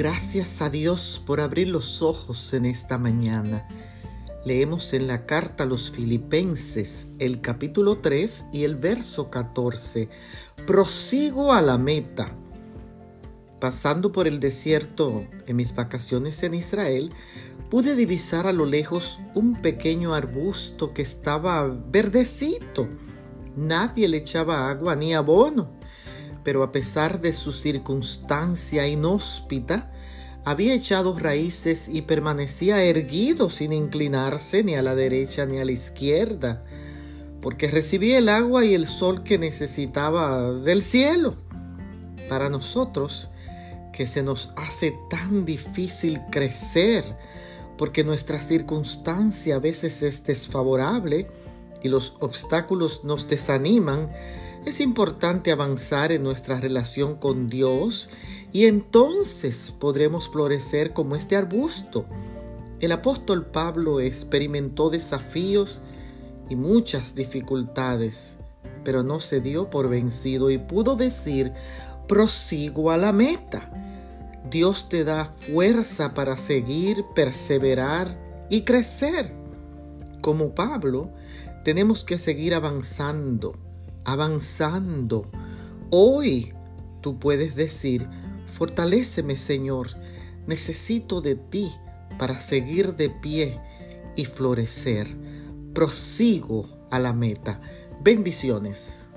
gracias a Dios por abrir los ojos en esta mañana. Leemos en la carta a los filipenses el capítulo 3 y el verso 14. Prosigo a la meta. Pasando por el desierto en mis vacaciones en Israel, pude divisar a lo lejos un pequeño arbusto que estaba verdecito. Nadie le echaba agua ni abono pero a pesar de su circunstancia inhóspita, había echado raíces y permanecía erguido sin inclinarse ni a la derecha ni a la izquierda, porque recibía el agua y el sol que necesitaba del cielo. Para nosotros, que se nos hace tan difícil crecer, porque nuestra circunstancia a veces es desfavorable y los obstáculos nos desaniman, es importante avanzar en nuestra relación con Dios y entonces podremos florecer como este arbusto. El apóstol Pablo experimentó desafíos y muchas dificultades, pero no se dio por vencido y pudo decir, prosigo a la meta. Dios te da fuerza para seguir, perseverar y crecer. Como Pablo, tenemos que seguir avanzando avanzando. Hoy tú puedes decir, fortaléceme Señor, necesito de ti para seguir de pie y florecer. Prosigo a la meta. Bendiciones.